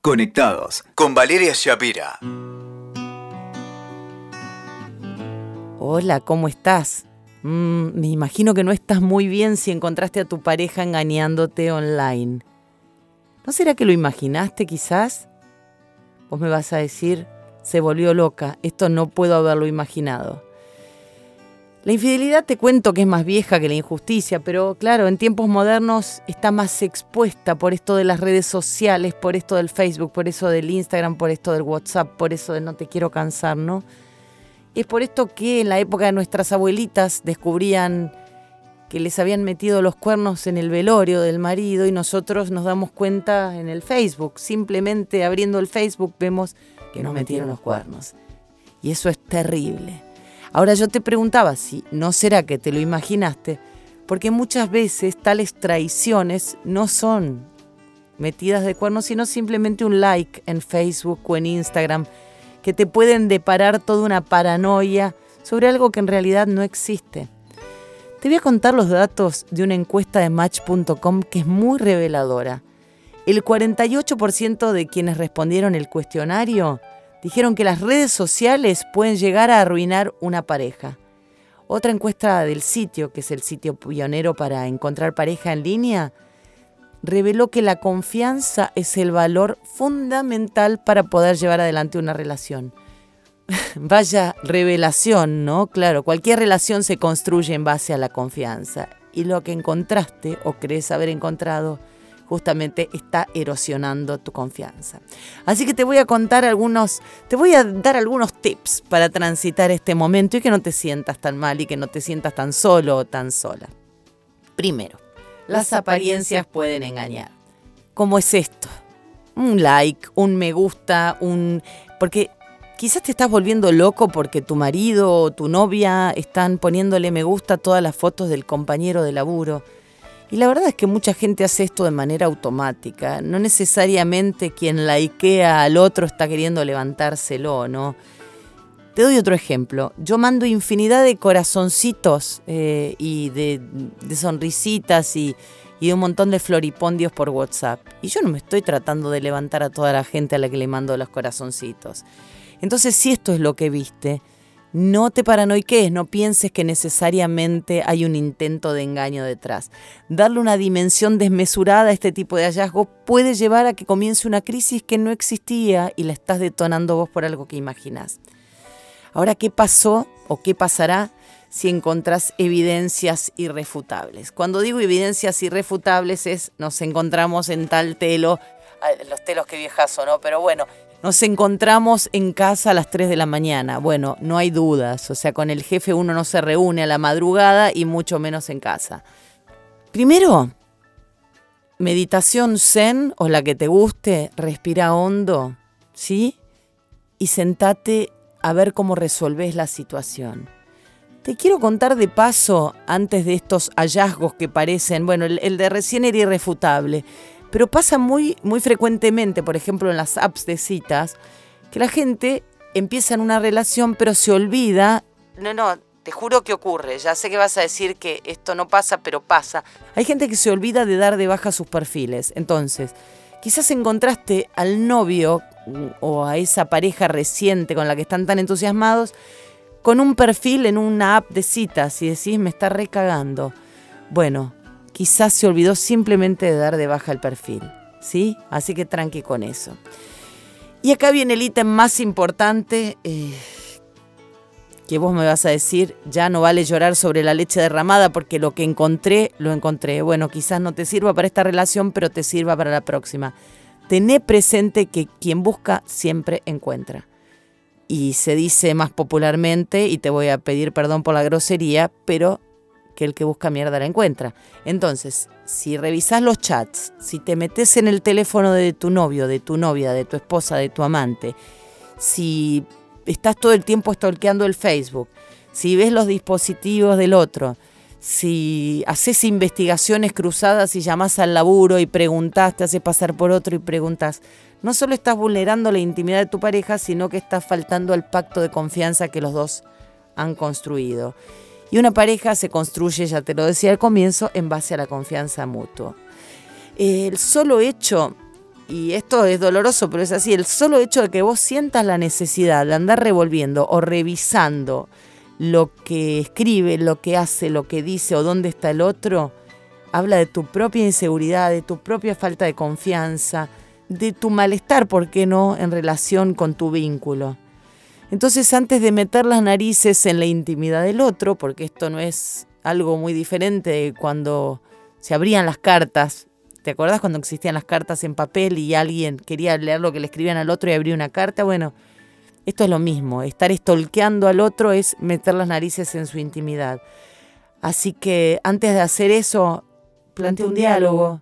Conectados con Valeria Shapira. Hola, ¿cómo estás? Mm, me imagino que no estás muy bien si encontraste a tu pareja engañándote online. ¿No será que lo imaginaste quizás? Vos me vas a decir, se volvió loca, esto no puedo haberlo imaginado. La infidelidad te cuento que es más vieja que la injusticia, pero claro, en tiempos modernos está más expuesta por esto de las redes sociales, por esto del Facebook, por eso del Instagram, por esto del WhatsApp, por eso de no te quiero cansar, ¿no? Es por esto que en la época de nuestras abuelitas descubrían que les habían metido los cuernos en el velorio del marido y nosotros nos damos cuenta en el Facebook. Simplemente abriendo el Facebook vemos que nos metieron los cuernos. Y eso es terrible. Ahora yo te preguntaba si no será que te lo imaginaste, porque muchas veces tales traiciones no son metidas de cuernos, sino simplemente un like en Facebook o en Instagram, que te pueden deparar toda una paranoia sobre algo que en realidad no existe. Te voy a contar los datos de una encuesta de match.com que es muy reveladora. El 48% de quienes respondieron el cuestionario dijeron que las redes sociales pueden llegar a arruinar una pareja. Otra encuesta del sitio, que es el sitio pionero para encontrar pareja en línea, reveló que la confianza es el valor fundamental para poder llevar adelante una relación. Vaya revelación, ¿no? Claro, cualquier relación se construye en base a la confianza. Y lo que encontraste o crees haber encontrado justamente está erosionando tu confianza. Así que te voy a contar algunos, te voy a dar algunos tips para transitar este momento y que no te sientas tan mal y que no te sientas tan solo o tan sola. Primero, las apariencias pueden engañar. ¿Cómo es esto? Un like, un me gusta, un... Porque quizás te estás volviendo loco porque tu marido o tu novia están poniéndole me gusta a todas las fotos del compañero de laburo y la verdad es que mucha gente hace esto de manera automática. No necesariamente quien laikea al otro está queriendo levantárselo, ¿no? Te doy otro ejemplo. Yo mando infinidad de corazoncitos eh, y de, sonrisitas y, y de un montón de floripondios por WhatsApp. Y yo no me estoy tratando de levantar a toda la gente a la que le mando los corazoncitos. Entonces, si esto es lo que viste, no te paranoiques, no pienses que necesariamente hay un intento de engaño detrás. Darle una dimensión desmesurada a este tipo de hallazgo puede llevar a que comience una crisis que no existía y la estás detonando vos por algo que imaginás. Ahora, ¿qué pasó o qué pasará si encontrás evidencias irrefutables? Cuando digo evidencias irrefutables es nos encontramos en tal telo, los telos que viejas ¿no? Pero bueno, nos encontramos en casa a las 3 de la mañana. Bueno, no hay dudas. O sea, con el jefe uno no se reúne a la madrugada y mucho menos en casa. Primero, meditación zen o la que te guste, respira hondo, ¿sí? Y sentate a ver cómo resolves la situación. Te quiero contar de paso, antes de estos hallazgos que parecen, bueno, el, el de recién era irrefutable pero pasa muy, muy frecuentemente, por ejemplo, en las apps de citas, que la gente empieza en una relación pero se olvida. No, no, te juro que ocurre. Ya sé que vas a decir que esto no pasa, pero pasa. Hay gente que se olvida de dar de baja sus perfiles. Entonces, quizás encontraste al novio o a esa pareja reciente con la que están tan entusiasmados con un perfil en una app de citas y decís, me está recagando. Bueno, quizás se olvidó simplemente de dar de baja el perfil. ¿Sí? Así que tranqui con eso. Y acá viene el ítem más importante eh, que vos me vas a decir, ya no vale llorar sobre la leche derramada porque lo que encontré, lo encontré. Bueno, quizás no te sirva para esta relación, pero te sirva para la próxima. Tené presente que quien busca siempre encuentra. Y se dice más popularmente, y te voy a pedir perdón por la grosería, pero que el que busca mierda la encuentra. Entonces, si revisas los chats, si te metes en el teléfono de tu novio, de tu novia, de tu esposa, de tu amante, si estás todo el tiempo stalkeando el Facebook, si ves los dispositivos del otro, si haces investigaciones cruzadas y llamas al laburo y preguntas, te haces pasar por otro y preguntas, no solo estás vulnerando la intimidad de tu pareja, sino que estás faltando al pacto de confianza que los dos han construido. Y una pareja se construye, ya te lo decía al comienzo, en base a la confianza mutua. El solo hecho y esto es doloroso, pero es así, el solo hecho de que vos sientas la necesidad de andar revolviendo o revisando lo que escribe, lo que hace, lo que dice o dónde está el otro, habla de tu propia inseguridad, de tu propia falta de confianza, de tu malestar, ¿por qué no?, en relación con tu vínculo. Entonces, antes de meter las narices en la intimidad del otro, porque esto no es algo muy diferente de cuando se abrían las cartas, ¿te acuerdas cuando existían las cartas en papel y alguien quería leer lo que le escribían al otro y abría una carta? Bueno, esto es lo mismo, estar estolqueando al otro es meter las narices en su intimidad. Así que antes de hacer eso, plantea un diálogo.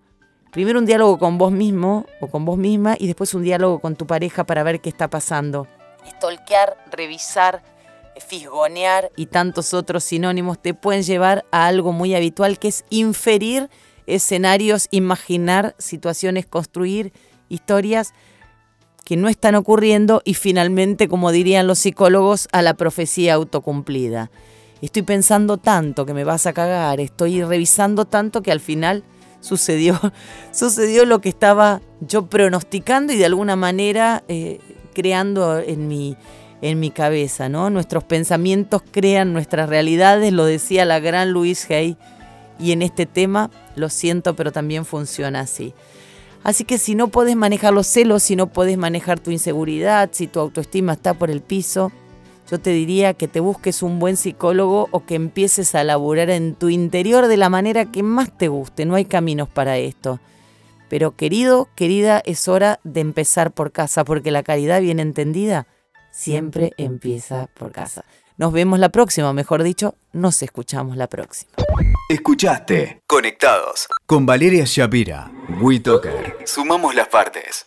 Primero un diálogo con vos mismo o con vos misma y después un diálogo con tu pareja para ver qué está pasando. Estolquear, revisar, fisgonear y tantos otros sinónimos te pueden llevar a algo muy habitual que es inferir escenarios, imaginar situaciones, construir historias que no están ocurriendo y finalmente, como dirían los psicólogos, a la profecía autocumplida. Estoy pensando tanto que me vas a cagar, estoy revisando tanto que al final sucedió, sucedió lo que estaba yo pronosticando y de alguna manera eh, creando en mi, en mi cabeza, ¿no? Nuestros pensamientos crean nuestras realidades, lo decía la gran Louise Hay, y en este tema lo siento, pero también funciona así. Así que si no puedes manejar los celos, si no puedes manejar tu inseguridad, si tu autoestima está por el piso, yo te diría que te busques un buen psicólogo o que empieces a laburar en tu interior de la manera que más te guste. No hay caminos para esto. Pero querido, querida, es hora de empezar por casa, porque la caridad bien entendida siempre empieza por casa. Nos vemos la próxima, mejor dicho, nos escuchamos la próxima. Escuchaste Conectados con Valeria Shapira. WeToker. Sumamos las partes.